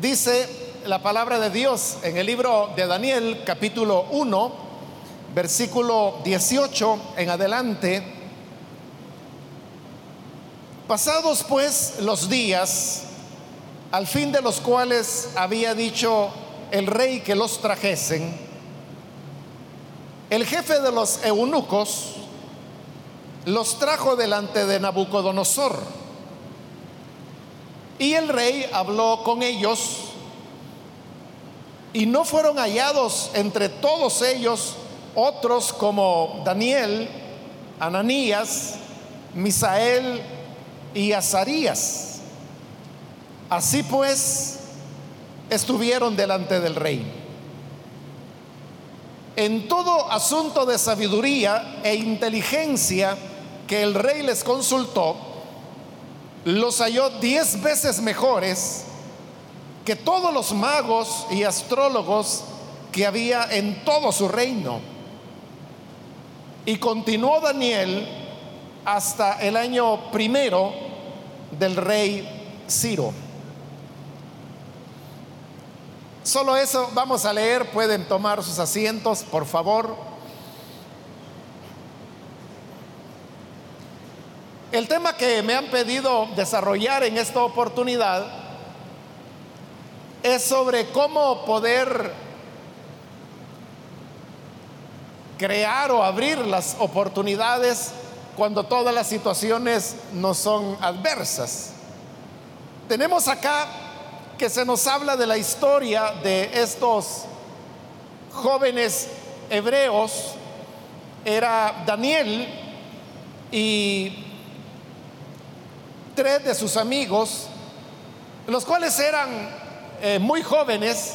Dice la palabra de Dios en el libro de Daniel capítulo 1, versículo 18 en adelante. Pasados pues los días, al fin de los cuales había dicho el rey que los trajesen, el jefe de los eunucos los trajo delante de Nabucodonosor. Y el rey habló con ellos y no fueron hallados entre todos ellos otros como Daniel, Ananías, Misael y Azarías. Así pues, estuvieron delante del rey. En todo asunto de sabiduría e inteligencia que el rey les consultó, los halló diez veces mejores que todos los magos y astrólogos que había en todo su reino. Y continuó Daniel hasta el año primero del rey Ciro. Solo eso vamos a leer, pueden tomar sus asientos, por favor. El tema que me han pedido desarrollar en esta oportunidad es sobre cómo poder crear o abrir las oportunidades cuando todas las situaciones no son adversas. Tenemos acá que se nos habla de la historia de estos jóvenes hebreos. Era Daniel y tres de sus amigos, los cuales eran eh, muy jóvenes,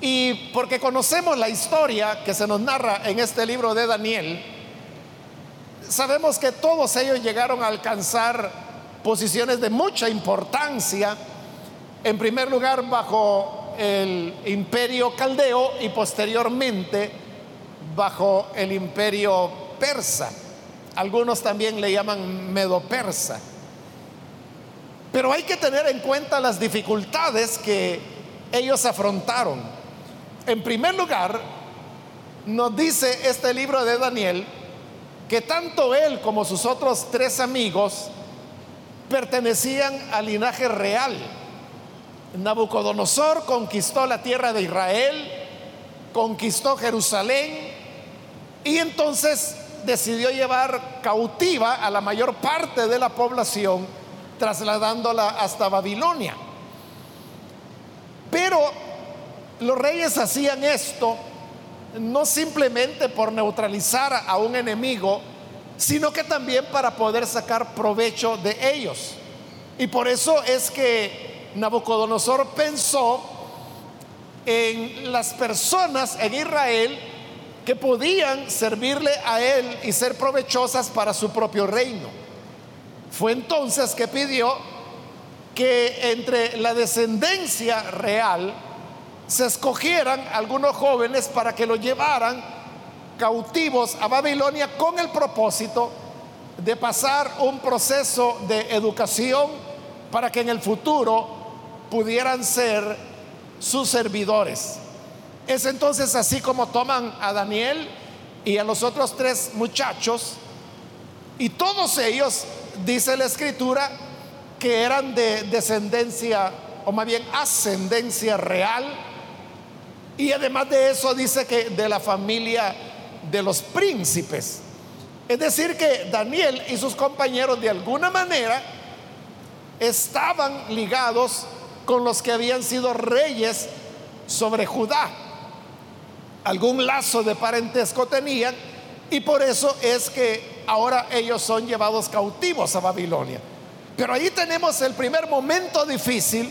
y porque conocemos la historia que se nos narra en este libro de Daniel, sabemos que todos ellos llegaron a alcanzar posiciones de mucha importancia, en primer lugar bajo el imperio caldeo y posteriormente bajo el imperio persa. Algunos también le llaman medo-persa. Pero hay que tener en cuenta las dificultades que ellos afrontaron. En primer lugar, nos dice este libro de Daniel que tanto él como sus otros tres amigos pertenecían al linaje real. Nabucodonosor conquistó la tierra de Israel, conquistó Jerusalén y entonces decidió llevar cautiva a la mayor parte de la población, trasladándola hasta Babilonia. Pero los reyes hacían esto no simplemente por neutralizar a un enemigo, sino que también para poder sacar provecho de ellos. Y por eso es que Nabucodonosor pensó en las personas en Israel que podían servirle a él y ser provechosas para su propio reino. Fue entonces que pidió que entre la descendencia real se escogieran algunos jóvenes para que lo llevaran cautivos a Babilonia con el propósito de pasar un proceso de educación para que en el futuro pudieran ser sus servidores. Es entonces así como toman a Daniel y a los otros tres muchachos y todos ellos, dice la escritura, que eran de descendencia o más bien ascendencia real y además de eso dice que de la familia de los príncipes. Es decir, que Daniel y sus compañeros de alguna manera estaban ligados con los que habían sido reyes sobre Judá algún lazo de parentesco tenían y por eso es que ahora ellos son llevados cautivos a Babilonia. Pero ahí tenemos el primer momento difícil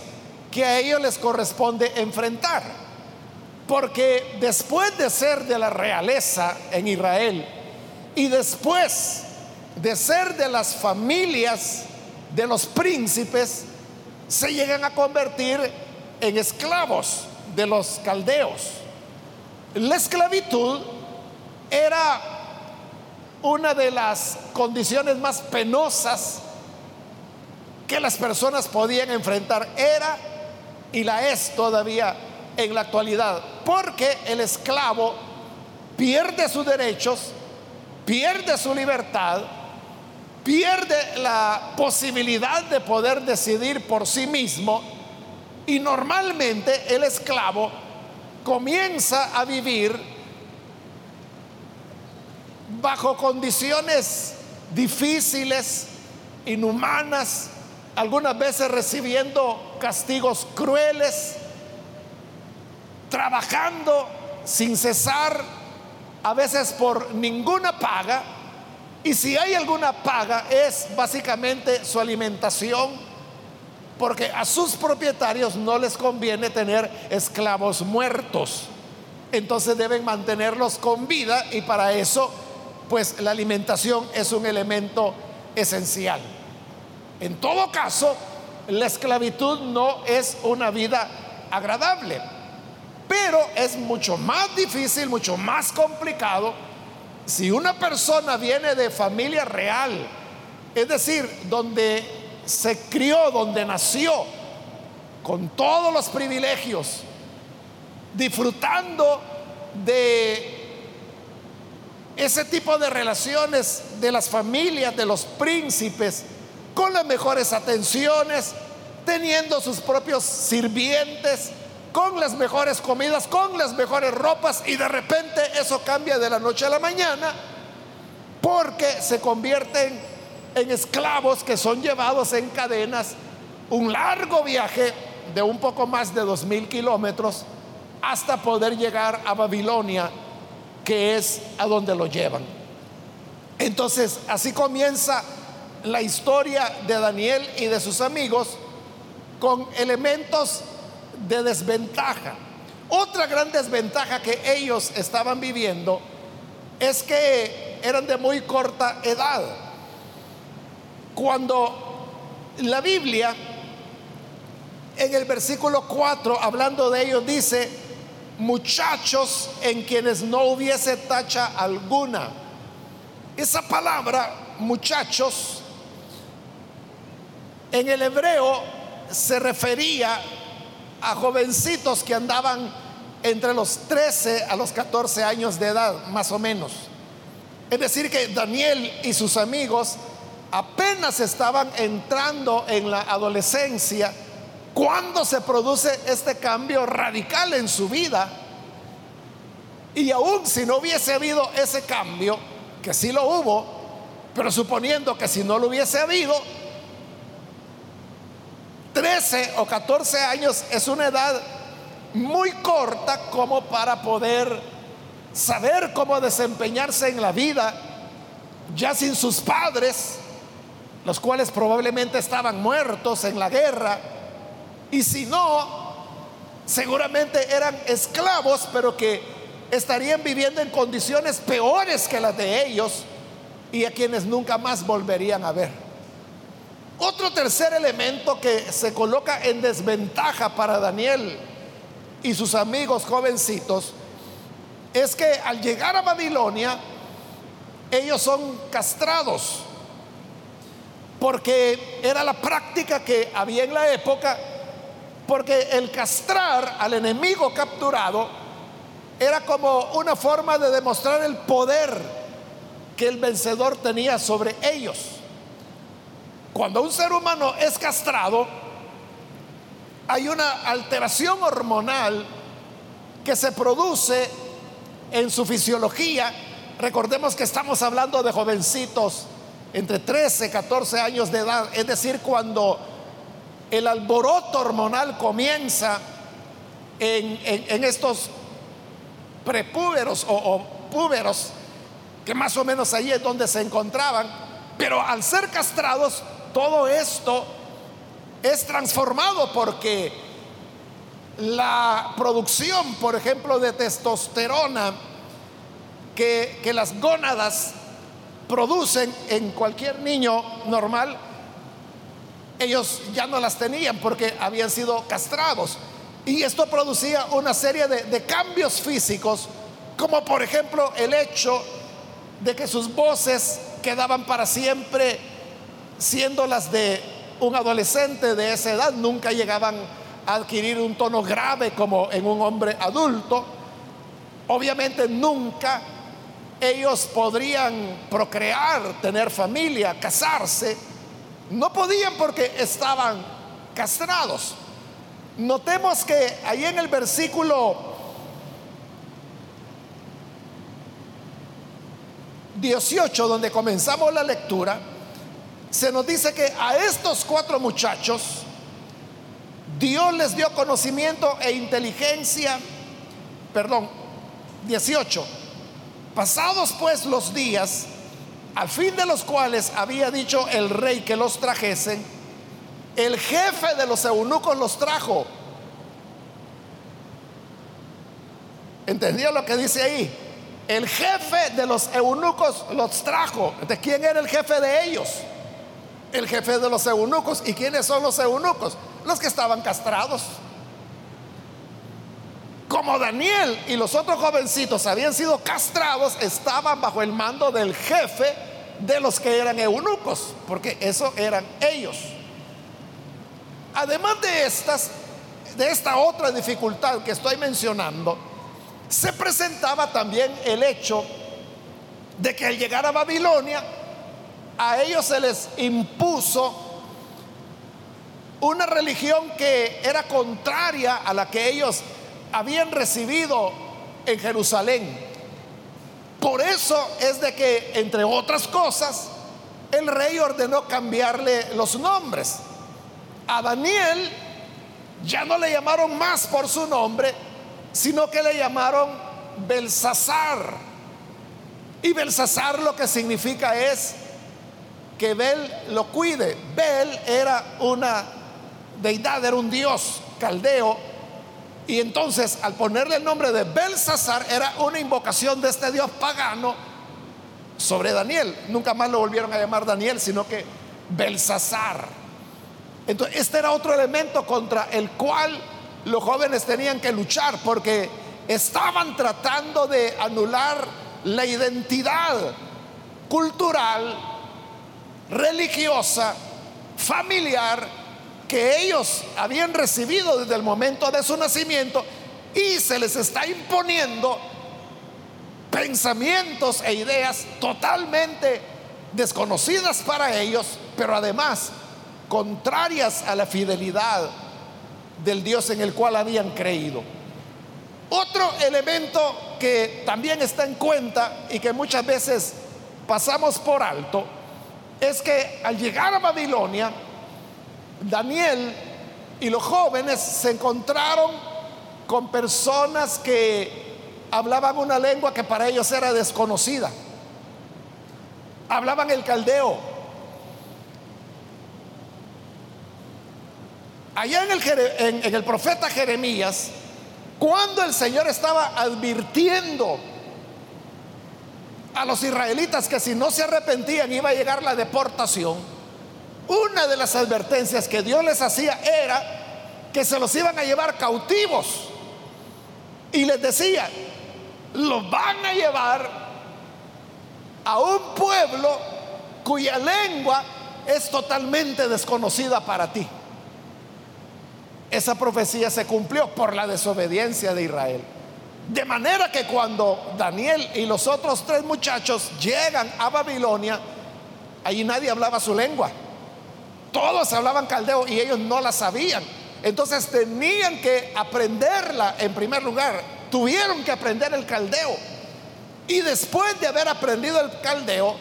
que a ellos les corresponde enfrentar. Porque después de ser de la realeza en Israel y después de ser de las familias de los príncipes, se llegan a convertir en esclavos de los caldeos. La esclavitud era una de las condiciones más penosas que las personas podían enfrentar. Era y la es todavía en la actualidad, porque el esclavo pierde sus derechos, pierde su libertad, pierde la posibilidad de poder decidir por sí mismo y normalmente el esclavo comienza a vivir bajo condiciones difíciles, inhumanas, algunas veces recibiendo castigos crueles, trabajando sin cesar, a veces por ninguna paga, y si hay alguna paga es básicamente su alimentación, porque a sus propietarios no les conviene tener esclavos muertos. Entonces deben mantenerlos con vida y para eso pues la alimentación es un elemento esencial. En todo caso, la esclavitud no es una vida agradable, pero es mucho más difícil, mucho más complicado si una persona viene de familia real, es decir, donde se crió, donde nació, con todos los privilegios, disfrutando de ese tipo de relaciones de las familias, de los príncipes, con las mejores atenciones, teniendo sus propios sirvientes, con las mejores comidas, con las mejores ropas, y de repente eso cambia de la noche a la mañana, porque se convierten en esclavos que son llevados en cadenas un largo viaje de un poco más de dos mil kilómetros hasta poder llegar a Babilonia, que es a donde lo llevan. Entonces, así comienza la historia de Daniel y de sus amigos con elementos de desventaja. Otra gran desventaja que ellos estaban viviendo es que eran de muy corta edad. Cuando la Biblia en el versículo 4, hablando de ellos, dice, muchachos en quienes no hubiese tacha alguna. Esa palabra, muchachos, en el hebreo se refería a jovencitos que andaban entre los 13 a los 14 años de edad, más o menos. Es decir, que Daniel y sus amigos apenas estaban entrando en la adolescencia cuando se produce este cambio radical en su vida. Y aún si no hubiese habido ese cambio, que sí lo hubo, pero suponiendo que si no lo hubiese habido, 13 o 14 años es una edad muy corta como para poder saber cómo desempeñarse en la vida, ya sin sus padres, los cuales probablemente estaban muertos en la guerra, y si no, seguramente eran esclavos, pero que estarían viviendo en condiciones peores que las de ellos y a quienes nunca más volverían a ver. Otro tercer elemento que se coloca en desventaja para Daniel y sus amigos jovencitos es que al llegar a Babilonia, ellos son castrados, porque era la práctica que había en la época, porque el castrar al enemigo capturado era como una forma de demostrar el poder que el vencedor tenía sobre ellos. Cuando un ser humano es castrado, hay una alteración hormonal que se produce en su fisiología. Recordemos que estamos hablando de jovencitos entre 13 y 14 años de edad, es decir, cuando el alboroto hormonal comienza en, estos prepúberos o, o púberos, que más o menos ahí es donde se encontraban, pero al ser castrados todo esto es transformado porque la producción, por ejemplo, de testosterona que, que las gónadas producen en cualquier niño normal, ellos ya no las tenían porque habían sido castrados. Y esto producía una serie de, de, cambios físicos, como por ejemplo el hecho de que sus voces quedaban para siempre siendo las de un adolescente de esa edad, nunca llegaban a adquirir un tono grave como en un hombre adulto. Obviamente nunca ellos podrían procrear, tener familia, casarse. No podían porque estaban castrados. Notemos que ahí en el versículo 18, donde comenzamos la lectura, se nos dice que a estos cuatro muchachos Dios les dio conocimiento e inteligencia, perdón, 18. Pasados pues los días, al fin de los cuales había dicho el rey que los trajesen, el jefe de los eunucos los trajo. ¿Entendió lo que dice ahí? El jefe de los eunucos los trajo. ¿De quién era el jefe de ellos? El jefe de los eunucos. ¿Y quiénes son los eunucos? Los que estaban castrados. Como Daniel y los otros jovencitos habían sido castrados, estaban bajo el mando del jefe de los que eran eunucos, porque eso eran ellos. Además de estas, de esta otra dificultad que estoy mencionando, se presentaba también el hecho de que al llegar a Babilonia, a ellos se les impuso una religión que era contraria a la que ellos habían recibido en Jerusalén. Por eso es de que, entre otras cosas, el rey ordenó cambiarle los nombres. A Daniel ya no le llamaron más por su nombre, sino que le llamaron Belsasar. Y Belsasar lo que significa es que Bel lo cuide. Bel era una deidad, era un dios caldeo. Y entonces al ponerle el nombre de Belsasar era una invocación de este dios pagano sobre Daniel. Nunca más lo volvieron a llamar Daniel, sino que Belsasar. Entonces, este era otro elemento contra el cual los jóvenes tenían que luchar porque estaban tratando de anular la identidad cultural, religiosa, familiar que ellos habían recibido desde el momento de su nacimiento y se les está imponiendo pensamientos e ideas totalmente desconocidas para ellos, pero además contrarias a la fidelidad del Dios en el cual habían creído. Otro elemento que también está en cuenta y que muchas veces pasamos por alto es que al llegar a Babilonia, Daniel y los jóvenes se encontraron con personas que hablaban una lengua que para ellos era desconocida. Hablaban el caldeo, allá en el, profeta Jeremías, cuando el Señor estaba advirtiendo a los israelitas que si no se arrepentían iba a llegar la deportación, una de las advertencias que Dios les hacía era que se los iban a llevar cautivos. Y les decía, los van a llevar a un pueblo cuya lengua es totalmente desconocida para ti esa profecía se cumplió por la desobediencia de Israel. De manera que cuando Daniel y los otros tres muchachos llegan a Babilonia, allí nadie hablaba su lengua. Todos hablaban caldeo y ellos no la sabían. Entonces tenían que aprenderla en primer lugar. Tuvieron que aprender el caldeo. Y después de haber aprendido el caldeo,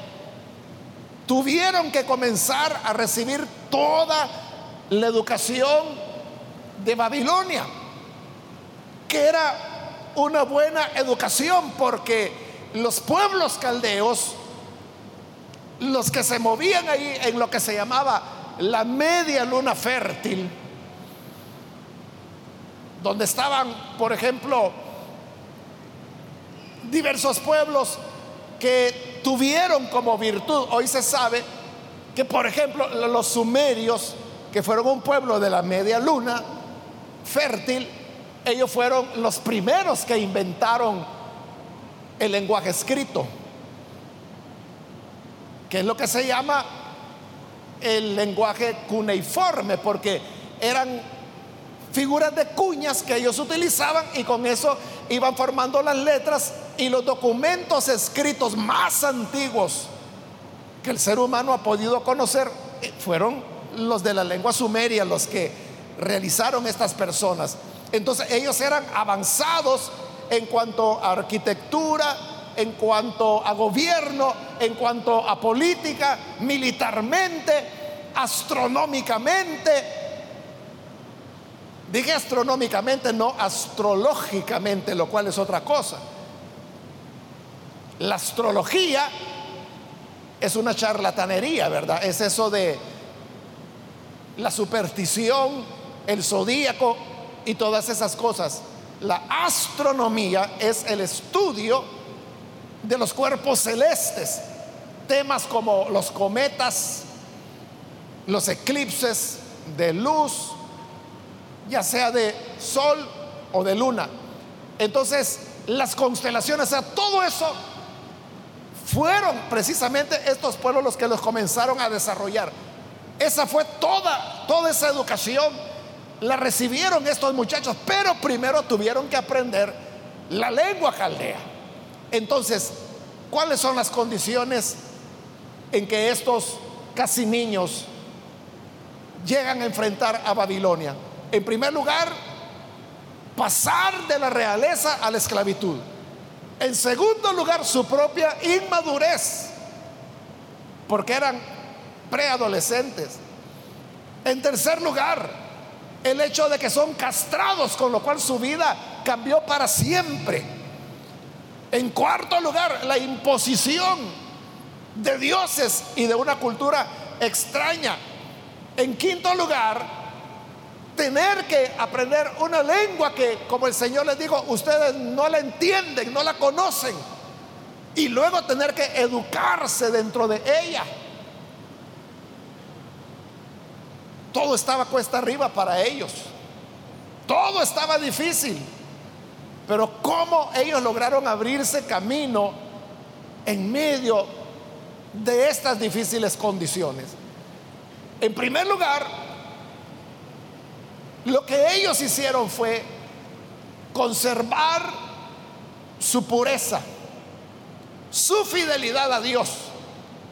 tuvieron que comenzar a recibir toda la educación de Babilonia, que era una buena educación porque los pueblos caldeos, los que se movían ahí en lo que se llamaba la media luna fértil, donde estaban, por ejemplo, diversos pueblos que tuvieron como virtud, hoy se sabe que, por ejemplo, los sumerios, que fueron un pueblo de la media luna, fértil, ellos fueron los primeros que inventaron el lenguaje escrito, que es lo que se llama el lenguaje cuneiforme, porque eran figuras de cuñas que ellos utilizaban y con eso iban formando las letras y los documentos escritos más antiguos que el ser humano ha podido conocer eh, fueron los de la lengua sumeria, los que realizaron estas personas. Entonces ellos eran avanzados en cuanto a arquitectura, en cuanto a gobierno, en cuanto a política, militarmente, astronómicamente. Dije astronómicamente, no astrológicamente, lo cual es otra cosa. La astrología es una charlatanería, ¿verdad? Es eso de la superstición, el zodíaco y todas esas cosas. La astronomía es el estudio de los cuerpos celestes, temas como los cometas, los eclipses de luz, ya sea de sol o de luna. Entonces, las constelaciones, o sea, todo eso fueron precisamente estos pueblos los que los comenzaron a desarrollar. Esa fue toda, toda esa educación la recibieron estos muchachos, pero primero tuvieron que aprender la lengua caldea. Entonces, ¿cuáles son las condiciones en que estos casi niños llegan a enfrentar a Babilonia? En primer lugar, pasar de la realeza a la esclavitud. En segundo lugar, su propia inmadurez, porque eran preadolescentes. En tercer lugar, el hecho de que son castrados, con lo cual su vida cambió para siempre. En cuarto lugar, la imposición de dioses y de una cultura extraña. En quinto lugar, tener que aprender una lengua que, como el Señor les dijo, ustedes no la entienden, no la conocen. Y luego tener que educarse dentro de ella. Todo estaba cuesta arriba para ellos. Todo estaba difícil. Pero cómo ellos lograron abrirse camino en medio de estas difíciles condiciones. En primer lugar, lo que ellos hicieron fue conservar su pureza, su fidelidad a Dios.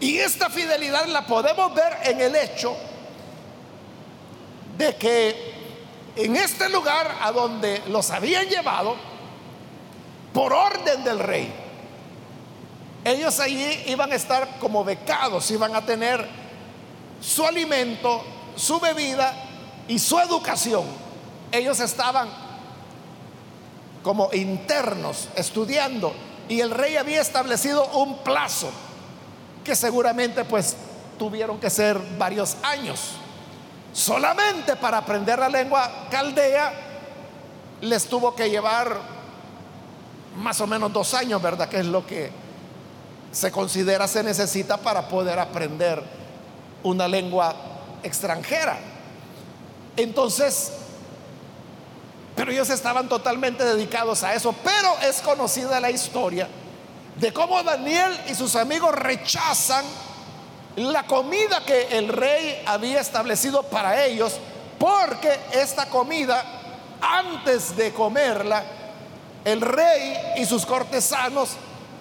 Y esta fidelidad la podemos ver en el hecho de que en este lugar a donde los habían llevado, por orden del rey, ellos allí iban a estar como becados, iban a tener su alimento, su bebida y su educación. Ellos estaban como internos estudiando y el rey había establecido un plazo que seguramente pues tuvieron que ser varios años. Solamente para aprender la lengua caldea les tuvo que llevar más o menos dos años, ¿verdad? Que es lo que se considera se necesita para poder aprender una lengua extranjera. Entonces, pero ellos estaban totalmente dedicados a eso. Pero es conocida la historia de cómo Daniel y sus amigos rechazan la comida que el rey había establecido para ellos, porque esta comida, antes de comerla, el rey y sus cortesanos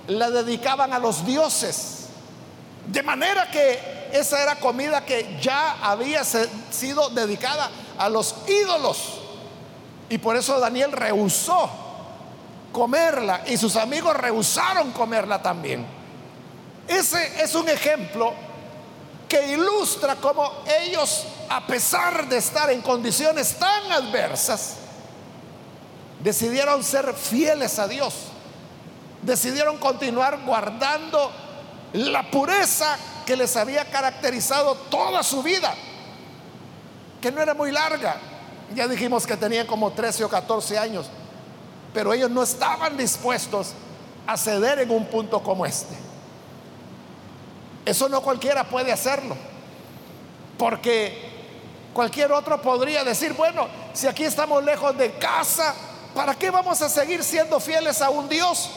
la dedicaban a los dioses. De manera que esa era comida que ya había sido dedicada a los ídolos. Y por eso Daniel rehusó comerla y sus amigos rehusaron comerla también. Ese es un ejemplo que ilustra cómo ellos, a pesar de estar en condiciones tan adversas, decidieron ser fieles a Dios. Decidieron continuar guardando la pureza que les había caracterizado toda su vida, que no era muy larga. Ya dijimos que tenían como 13 o 14 años, pero ellos no estaban dispuestos a ceder en un punto como este. Eso no cualquiera puede hacerlo. Porque cualquier otro podría decir, bueno, si aquí estamos lejos de casa, ¿para qué vamos a seguir siendo fieles a un Dios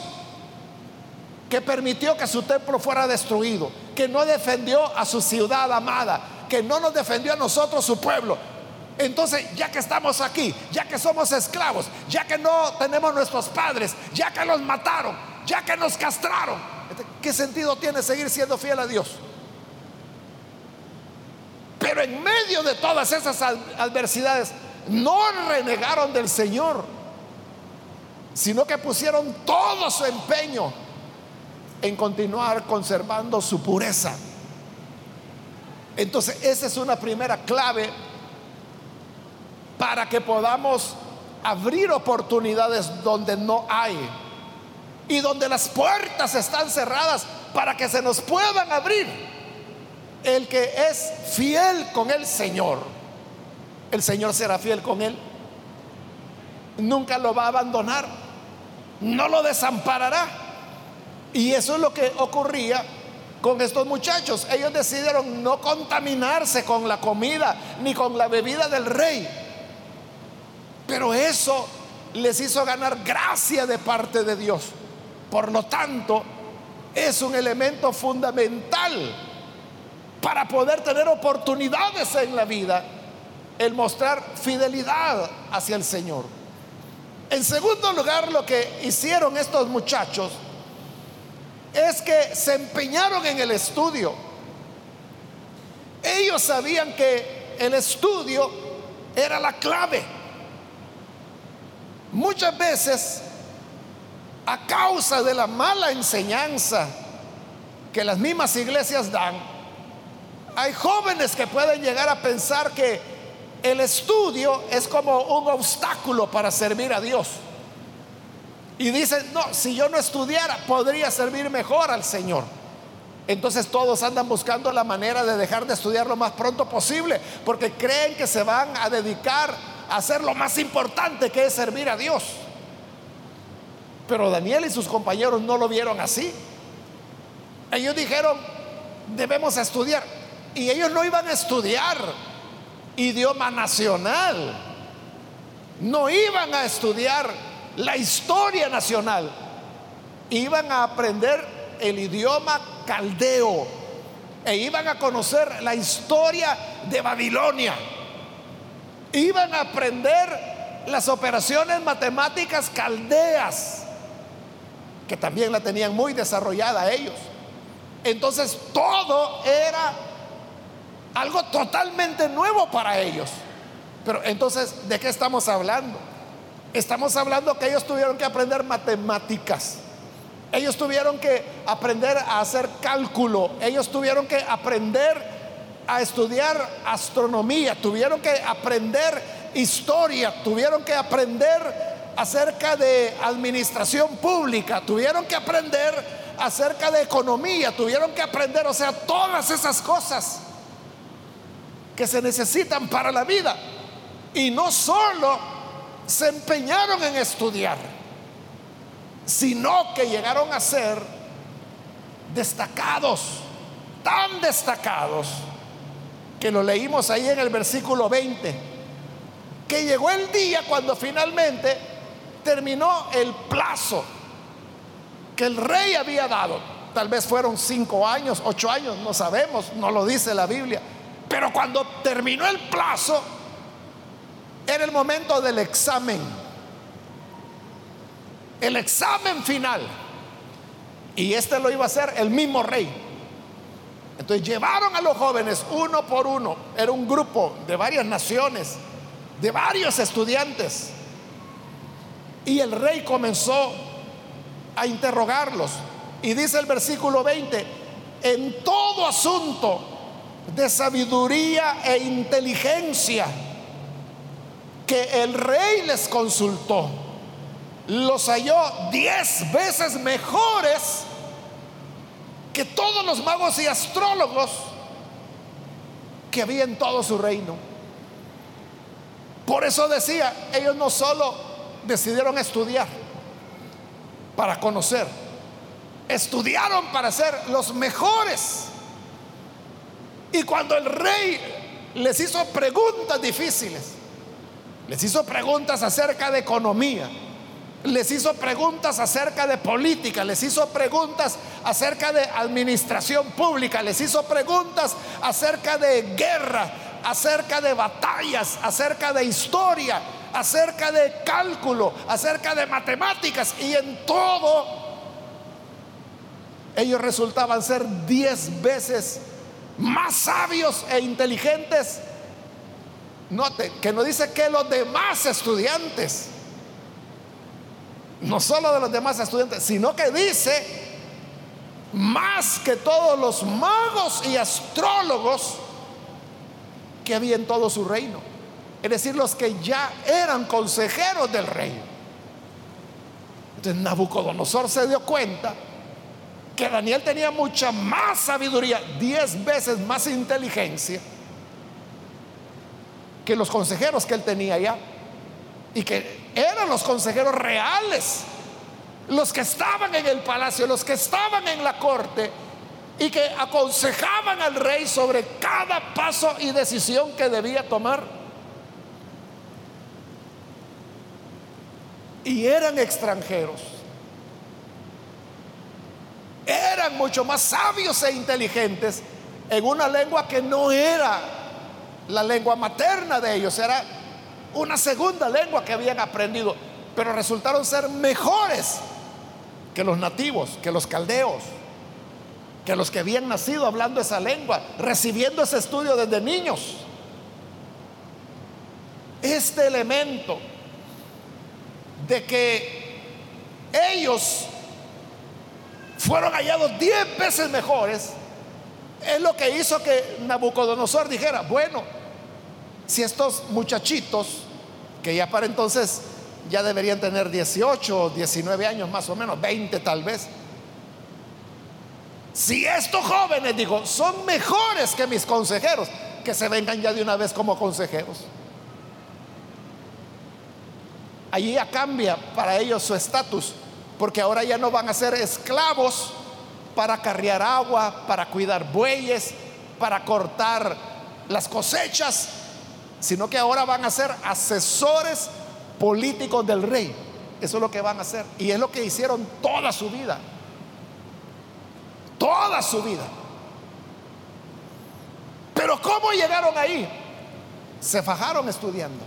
que permitió que su templo fuera destruido, que no defendió a su ciudad amada, que no nos defendió a nosotros su pueblo. Entonces, ya que estamos aquí, ya que somos esclavos, ya que no tenemos nuestros padres, ya que los mataron, ya que nos castraron, ¿qué sentido tiene seguir siendo fiel a Dios? Pero en medio de todas esas adversidades, no renegaron del Señor, sino que pusieron todo su empeño en continuar conservando su pureza. Entonces, esa es una primera clave para que podamos abrir oportunidades donde no hay y donde las puertas están cerradas para que se nos puedan abrir. El que es fiel con el Señor, el Señor será fiel con él. Nunca lo va a abandonar, no lo desamparará. Y eso es lo que ocurría con estos muchachos. Ellos decidieron no contaminarse con la comida ni con la bebida del rey. Pero eso les hizo ganar gracia de parte de Dios. Por lo tanto, es un elemento fundamental para poder tener oportunidades en la vida, el mostrar fidelidad hacia el Señor. En segundo lugar, lo que hicieron estos muchachos es que se empeñaron en el estudio. Ellos sabían que el estudio era la clave. Muchas veces, a causa de la mala enseñanza que las mismas iglesias dan, hay jóvenes que pueden llegar a pensar que el estudio es como un obstáculo para servir a Dios. Y dicen, no, si yo no estudiara, podría servir mejor al Señor. Entonces todos andan buscando la manera de dejar de estudiar lo más pronto posible, porque creen que se van a dedicar a hacer lo más importante que es servir a Dios. Pero Daniel y sus compañeros no lo vieron así. Ellos dijeron, debemos estudiar. Y ellos no iban a estudiar idioma nacional. No iban a estudiar la historia nacional. Iban a aprender el idioma caldeo e iban a conocer la historia de Babilonia. Iban a aprender las operaciones matemáticas caldeas, que también la tenían muy desarrollada ellos. Entonces todo era algo totalmente nuevo para ellos. Pero entonces, ¿de qué estamos hablando? Estamos hablando que ellos tuvieron que aprender matemáticas. Ellos tuvieron que aprender a hacer cálculo. Ellos tuvieron que aprender a estudiar astronomía. Tuvieron que aprender historia. Tuvieron que aprender acerca de administración pública. Tuvieron que aprender acerca de economía. Tuvieron que aprender, o sea, todas esas cosas que se necesitan para la vida. Y no solo se empeñaron en estudiar, sino que llegaron a ser destacados, tan destacados, que lo leímos ahí en el versículo 20, que llegó el día cuando finalmente terminó el plazo que el rey había dado. Tal vez fueron cinco años, ocho años, no sabemos, no lo dice la Biblia. Pero cuando terminó el plazo, era el momento del examen. El examen final. Y este lo iba a hacer el mismo rey. Entonces llevaron a los jóvenes uno por uno. Era un grupo de varias naciones, de varios estudiantes. Y el rey comenzó a interrogarlos. Y dice el versículo 20, en todo asunto de sabiduría e inteligencia que el rey les consultó, los halló diez veces mejores que todos los magos y astrólogos que había en todo su reino. Por eso decía, ellos no solo decidieron estudiar para conocer, estudiaron para ser los mejores. Y cuando el rey les hizo preguntas difíciles, les hizo preguntas acerca de economía, les hizo preguntas acerca de política, les hizo preguntas acerca de administración pública, les hizo preguntas acerca de guerra, acerca de batallas, acerca de historia, acerca de cálculo, acerca de matemáticas. Y en todo ellos resultaban ser diez veces más sabios e inteligentes. Note que no dice que los demás estudiantes no solo de los demás estudiantes, sino que dice más que todos los magos y astrólogos que había en todo su reino. Es decir, los que ya eran consejeros del rey. Entonces Nabucodonosor se dio cuenta que Daniel tenía mucha más sabiduría, diez veces más inteligencia que los consejeros que él tenía ya. Y que eran los consejeros reales, los que estaban en el palacio, los que estaban en la corte y que aconsejaban al rey sobre cada paso y decisión que debía tomar. Y eran extranjeros. Eran mucho más sabios e inteligentes en una lengua que no era la lengua materna de ellos, era una segunda lengua que habían aprendido, pero resultaron ser mejores que los nativos, que los caldeos, que los que habían nacido hablando esa lengua, recibiendo ese estudio desde niños. Este elemento de que ellos fueron hallados diez veces mejores, es lo que hizo que Nabucodonosor dijera, bueno, si estos muchachitos, que ya para entonces ya deberían tener 18 o 19 años más o menos, 20 tal vez, si estos jóvenes, digo, son mejores que mis consejeros, que se vengan ya de una vez como consejeros. Allí ya cambia para ellos su estatus, porque ahora ya no van a ser esclavos para carrear agua, para cuidar bueyes, para cortar las cosechas, sino que ahora van a ser asesores políticos del rey. Eso es lo que van a hacer. Y es lo que hicieron toda su vida. Toda su vida. Pero ¿cómo llegaron ahí? Se fajaron estudiando.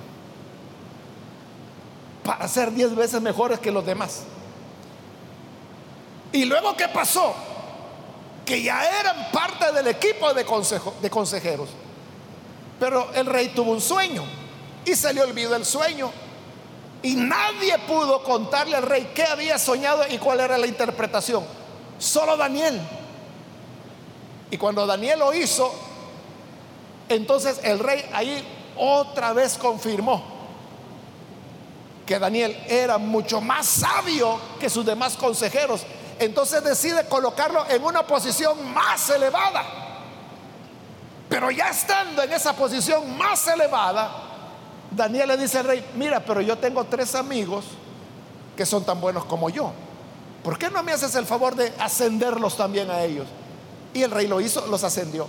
Para ser diez veces mejores que los demás. Y luego, ¿qué pasó? Que ya eran parte del equipo de, consejeros. Pero el rey tuvo un sueño y se le olvidó el sueño. Y nadie pudo contarle al rey qué había soñado y cuál era la interpretación. Solo Daniel. Y cuando Daniel lo hizo, entonces el rey ahí otra vez confirmó que Daniel era mucho más sabio que sus demás consejeros. Entonces decide colocarlo en una posición más elevada. Pero ya estando en esa posición más elevada, Daniel le dice al rey, mira, pero yo tengo tres amigos que son tan buenos como yo. ¿Por qué no me haces el favor de ascenderlos también a ellos? Y el rey lo hizo, los ascendió.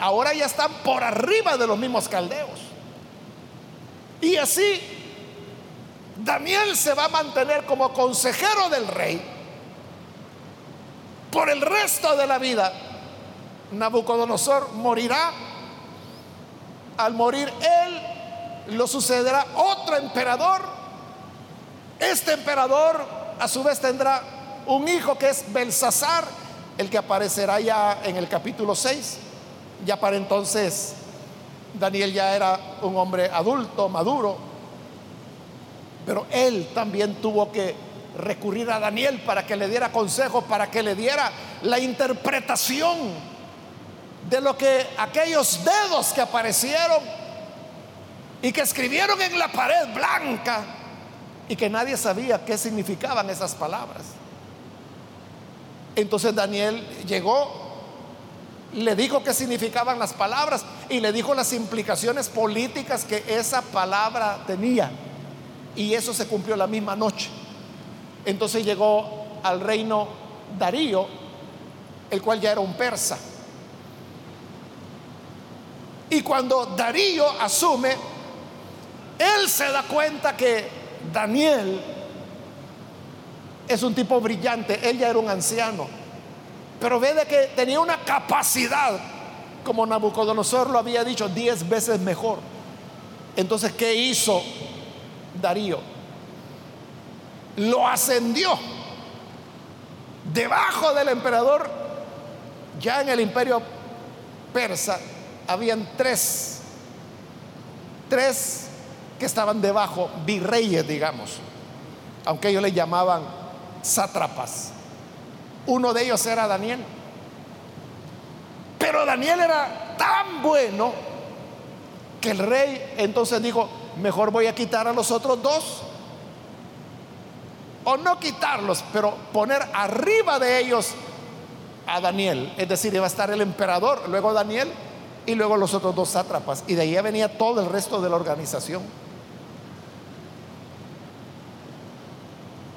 ahora ya están por arriba de los mismos caldeos. Y así Daniel se va a mantener como consejero del rey por el resto de la vida Nabucodonosor morirá. Al morir él, lo sucederá otro emperador. Este emperador a su vez tendrá un hijo que es Belsasar, el que aparecerá ya en el capítulo 6. Ya para entonces Daniel ya era un hombre adulto, maduro. Pero él también tuvo que recurrir a Daniel para que le diera consejo, para que le diera la interpretación de lo que aquellos dedos que aparecieron y que escribieron en la pared blanca y que nadie sabía qué significaban esas palabras. Entonces Daniel llegó, le dijo qué significaban las palabras y le dijo las implicaciones políticas que esa palabra tenía. Y eso se cumplió la misma noche. Entonces llegó al reino Darío, el cual ya era un persa. Y cuando Darío asume, él se da cuenta que Daniel es un tipo brillante, él ya era un anciano, pero ve de que tenía una capacidad, como Nabucodonosor lo había dicho, diez veces mejor. Entonces, ¿qué hizo Darío? Lo ascendió debajo del emperador, ya en el imperio persa, habían tres, tres que estaban debajo, virreyes, digamos, aunque ellos le llamaban sátrapas. Uno de ellos era Daniel. Pero Daniel era tan bueno que el rey entonces dijo, mejor voy a quitar a los otros dos. O no quitarlos, pero poner arriba de ellos a Daniel. Es decir, iba a estar el emperador, luego Daniel y luego los otros dos sátrapas. Y de ahí venía todo el resto de la organización.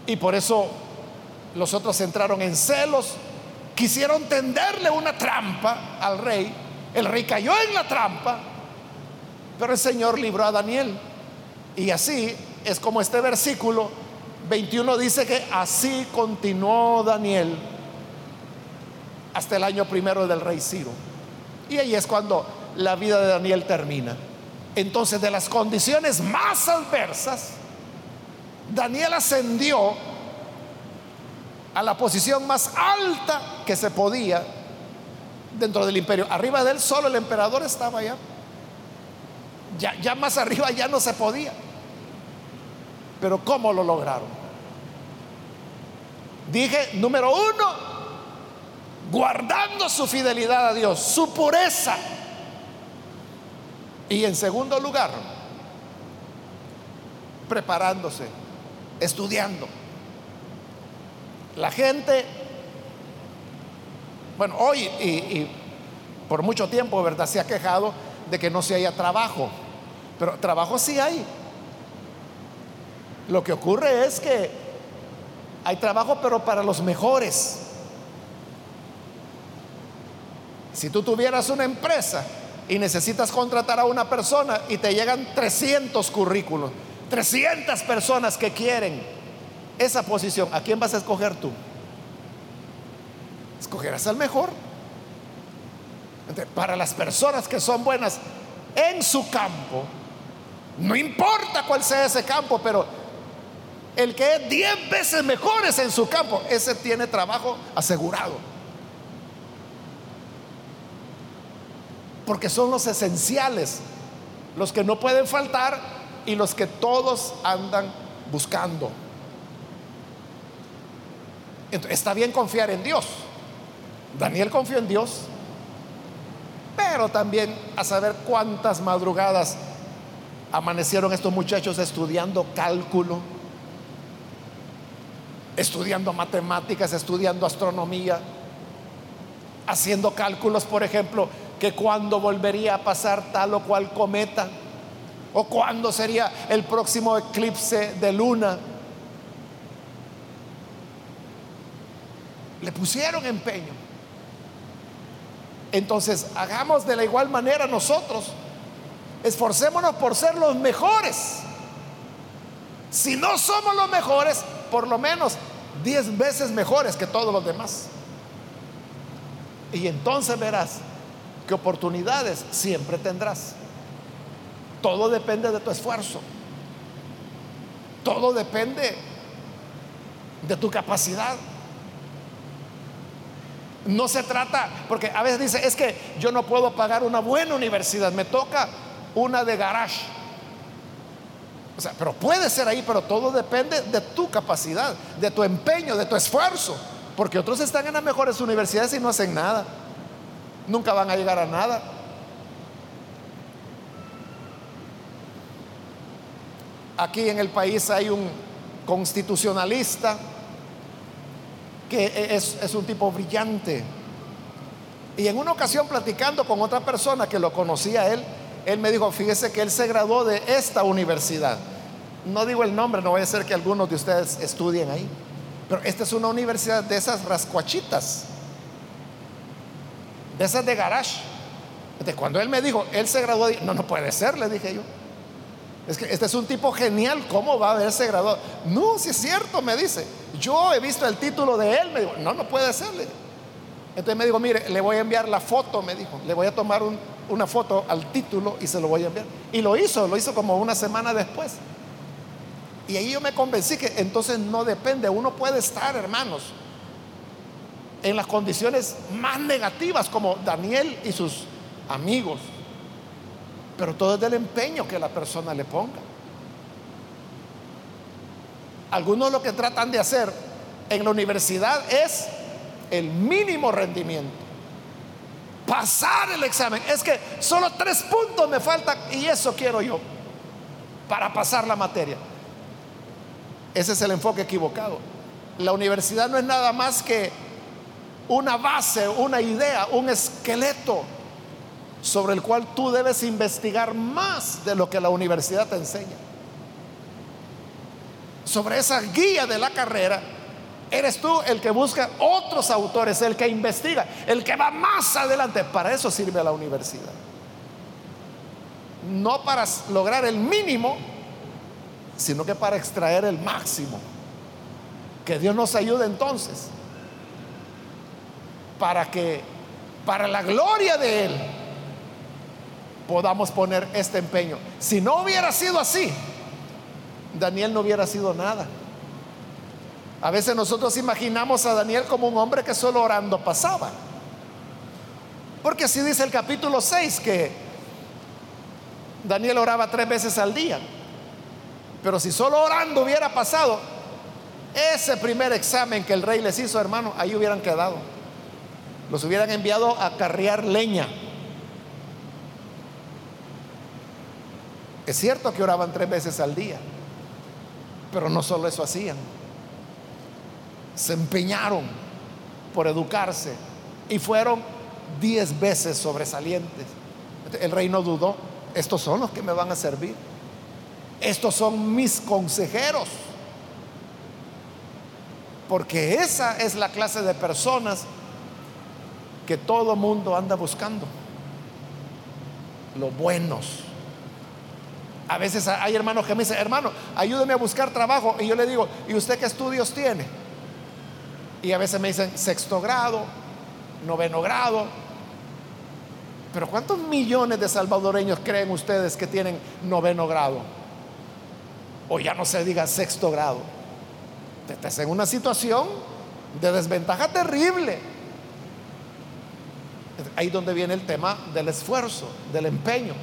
Y por eso los otros entraron en celos, quisieron tenderle una trampa al rey. El rey cayó en la trampa, pero el Señor libró a Daniel. Y así es como este versículo 21 dice que así continuó Daniel hasta el año primero del rey Ciro. Y ahí es cuando la vida de Daniel termina. Entonces, de las condiciones más adversas, Daniel ascendió a la posición más alta que se podía dentro del imperio. Arriba de él solo el emperador estaba allá. Ya, ya más arriba ya no se podía. Pero ¿cómo lo lograron? Dije, número uno, guardando su fidelidad a Dios, su pureza. Y en segundo lugar, preparándose estudiando. La gente, bueno, hoy y, por mucho tiempo, ¿verdad? Se ha quejado de que no se haya trabajo, pero trabajo sí hay. Lo que ocurre es que hay trabajo, pero para los mejores. Si tú tuvieras una empresa y necesitas contratar a una persona y te llegan 300 currículos, 300 personas que quieren esa posición, ¿a quién vas a escoger tú? Escogerás al mejor. para las personas que son buenas en su campo, no importa cuál sea ese campo, pero el que es 10 veces mejores en su campo, ese tiene trabajo asegurado. Porque son los esenciales, los que no pueden faltar y los que todos andan buscando. está bien confiar en Dios. Daniel confió en Dios, pero también a saber cuántas madrugadas amanecieron estos muchachos estudiando cálculo, estudiando matemáticas, estudiando astronomía, haciendo cálculos, por ejemplo, que cuando volvería a pasar tal o cual cometa ¿O cuándo sería el próximo eclipse de luna? Le pusieron empeño. Entonces, hagamos de la igual manera nosotros. Esforcémonos por ser los mejores. Si no somos los mejores, por lo menos diez veces mejores que todos los demás. Y entonces verás que oportunidades siempre tendrás. Todo depende de tu esfuerzo. Todo depende de tu capacidad. No se trata, porque a veces dice, es que yo no puedo pagar una buena universidad, me toca una de garage. O sea, pero puede ser ahí, pero todo depende de tu capacidad, de tu empeño, de tu esfuerzo. Porque otros están en las mejores universidades y no hacen nada. Nunca van a llegar a nada. Aquí en el país hay un constitucionalista que es, un tipo brillante. Y en una ocasión platicando con otra persona que lo conocía él, él me dijo, fíjese que él se graduó de esta universidad. No digo el nombre, no vaya a ser que algunos de ustedes estudien ahí. Pero esta es una universidad de esas rascuachitas, de esas de garage. Entonces, cuando él me dijo, él se graduó, no, no puede ser, le dije yo. Es que este es un tipo genial, ¿cómo va a haberse graduado? No, si es cierto, me dice. Yo he visto el título de él, me dijo, no, no puede serle. Entonces me dijo, mire, le voy a enviar la foto, me dijo, le voy a tomar una foto al título y se lo voy a enviar. Y lo hizo, lo hizo como una semana después. Y ahí yo me convencí que entonces no depende, uno puede estar, hermanos, en las condiciones más negativas como Daniel y sus amigos pero todo es del empeño que la persona le ponga. Algunos lo que tratan de hacer en la universidad es el mínimo rendimiento. Pasar el examen. Es que solo tres puntos me faltan y eso quiero yo para pasar la materia. Ese es el enfoque equivocado. La universidad no es nada más que una base, una idea, un esqueleto sobre el cual tú debes investigar más de lo que la universidad te enseña. Sobre esa guía de la carrera, eres tú el que busca otros autores, el que investiga, el que va más adelante. Para eso sirve la universidad. No para lograr el mínimo, sino que para extraer el máximo. Que Dios nos ayude entonces para que, para la gloria de Él, podamos poner este empeño. Si no hubiera sido así, Daniel no hubiera sido nada. A veces nosotros imaginamos a Daniel como un hombre que solo orando pasaba. Porque así dice el capítulo 6 que Daniel oraba tres veces al día. Pero si solo orando hubiera pasado, ese primer examen que el rey les hizo, hermano, ahí hubieran quedado. Los hubieran enviado a carrear leña. Es cierto que oraban tres veces al día, pero no solo eso hacían. Se empeñaron por educarse y fueron diez veces sobresalientes. El rey no dudó, estos son los que me van a servir. Estos son mis consejeros. Porque esa es la clase de personas que todo mundo anda buscando. Los buenos a veces hay hermanos que me dicen, hermano, ayúdeme a buscar trabajo. Y yo le digo, ¿y usted qué estudios tiene? Y a veces me dicen sexto grado, noveno grado. Pero ¿cuántos millones de salvadoreños creen ustedes que tienen noveno grado? O ya no se diga sexto grado. Estás en una situación de desventaja terrible. Ahí donde viene el tema del esfuerzo, del empeño.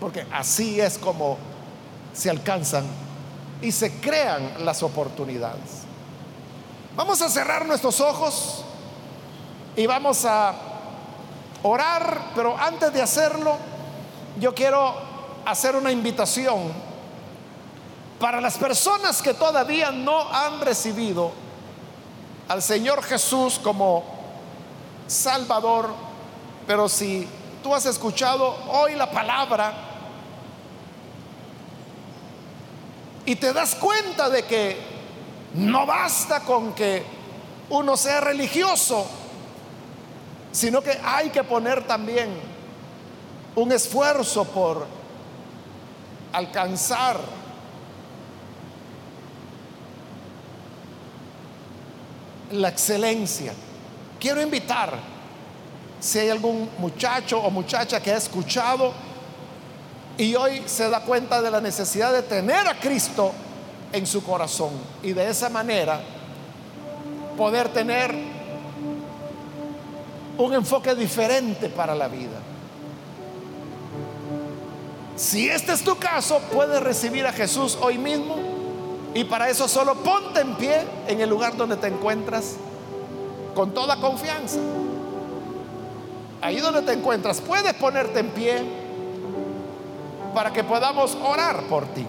Porque así es como se alcanzan y se crean las oportunidades. Vamos a cerrar nuestros ojos y vamos a orar, pero antes de hacerlo, yo quiero hacer una invitación. Para las personas que todavía no han recibido al Señor Jesús como Salvador, pero si tú has escuchado hoy la palabra, Y te das cuenta de que no basta con que uno sea religioso, sino que hay que poner también un esfuerzo por alcanzar la excelencia. Quiero invitar, si hay algún muchacho o muchacha que ha escuchado y hoy se da cuenta de la necesidad de tener a Cristo en su corazón y de esa manera poder tener un enfoque diferente para la vida. Si este es tu caso, puedes recibir a Jesús hoy mismo y para eso solo ponte en pie en el lugar donde te encuentras con toda confianza. Ahí donde te encuentras, puedes ponerte en pie para que podamos orar por ti.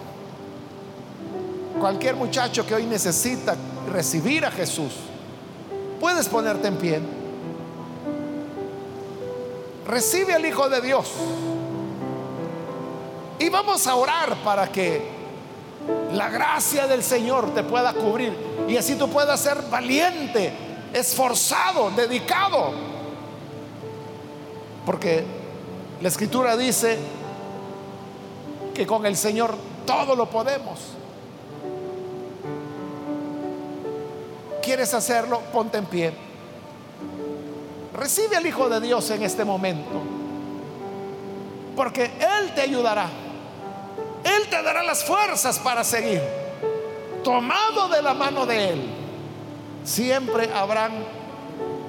Cualquier muchacho que hoy necesita recibir a Jesús, puedes ponerte en pie. Recibe al Hijo de Dios. Y vamos a orar para que la gracia del Señor te pueda cubrir y así tú puedas ser valiente, esforzado, dedicado. Porque la escritura dice, que con el Señor todo lo podemos. ¿Quieres hacerlo? Ponte en pie. Recibe al Hijo de Dios en este momento. Porque Él te ayudará. Él te dará las fuerzas para seguir. Tomado de la mano de Él. Siempre habrán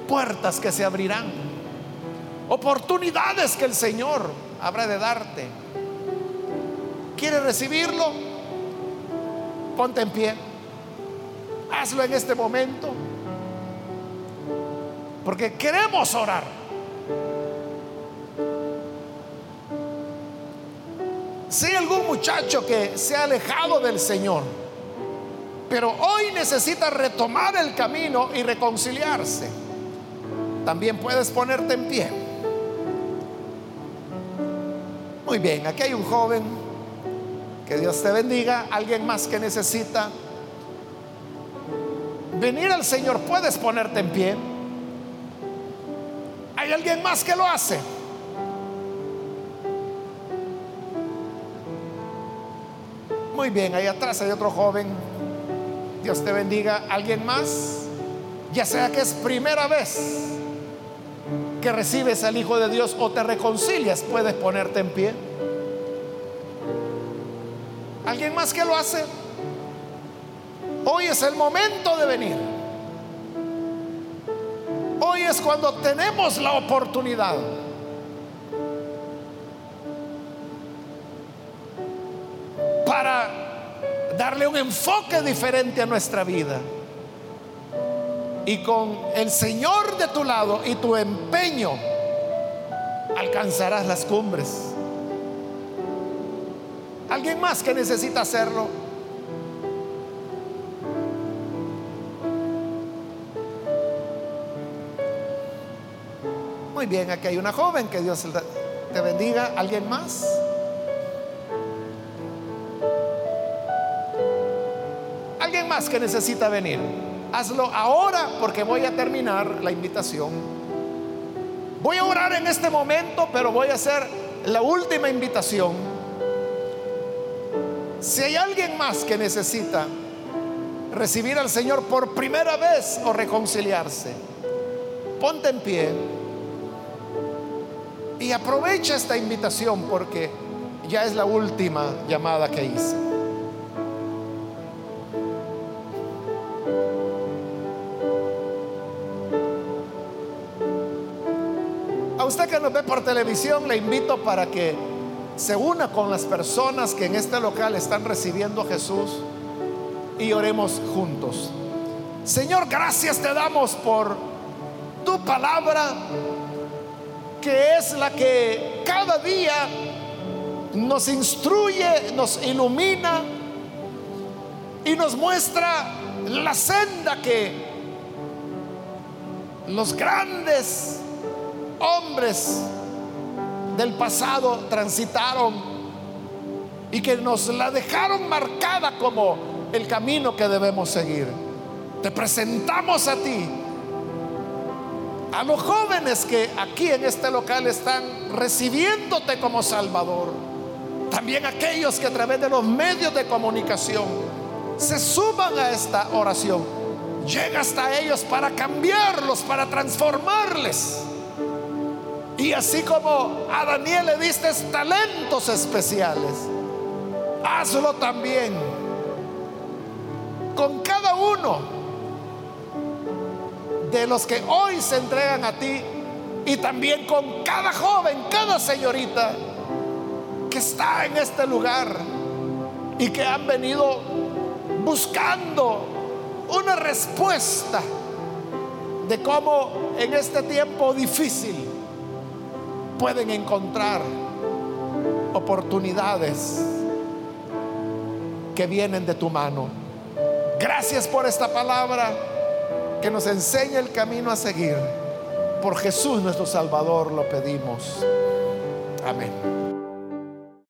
puertas que se abrirán. Oportunidades que el Señor habrá de darte. ¿Quieres recibirlo? Ponte en pie. Hazlo en este momento. Porque queremos orar. Si hay algún muchacho que se ha alejado del Señor, pero hoy necesita retomar el camino y reconciliarse, también puedes ponerte en pie. Muy bien, aquí hay un joven, que Dios te bendiga, alguien más que necesita venir al Señor, puedes ponerte en pie. ¿Hay alguien más que lo hace? Muy bien, ahí atrás hay otro joven. Dios te bendiga. ¿Alguien más? Ya sea que es primera vez que recibes al Hijo de Dios o te reconcilias, puedes ponerte en pie. ¿Alguien más que lo hace? Hoy es el momento de venir. Hoy es cuando tenemos la oportunidad. Para darle un enfoque diferente a nuestra vida. Y con el Señor de tu lado y tu empeño, alcanzarás las cumbres. ¿Alguien más que necesita hacerlo? Muy bien, aquí hay una joven, que Dios te bendiga. ¿Alguien más? ¿Alguien más que necesita venir? Hazlo ahora porque voy a terminar la invitación. Voy a orar en este momento, pero voy a hacer la última invitación. Si hay alguien más que necesita recibir al Señor por primera vez o reconciliarse, ponte en pie. Y aprovecha esta invitación porque ya es la última llamada que hice. A usted que nos ve por televisión, le invito para que se una con las personas que en este local están recibiendo a Jesús y oremos juntos. Señor, gracias te damos por tu palabra que es la que cada día nos instruye, nos ilumina y nos muestra la senda que los grandes hombres del pasado transitaron y que nos la dejaron marcada como el camino que debemos seguir. Te presentamos a ti a los jóvenes que aquí en este local están recibiéndote como Salvador, también aquellos que a través de los medios de comunicación se suman a esta oración, llega hasta ellos para cambiarlos, para transformarles. Y así como a Daniel le diste talentos especiales, hazlo también con cada uno de los que hoy se entregan a ti y también con cada joven, cada señorita que está en este lugar y que han venido buscando una respuesta de cómo en este tiempo difícil pueden encontrar oportunidades que vienen de tu mano. Gracias por esta palabra que nos enseñe el camino a seguir. Por Jesús nuestro Salvador lo pedimos. Amén.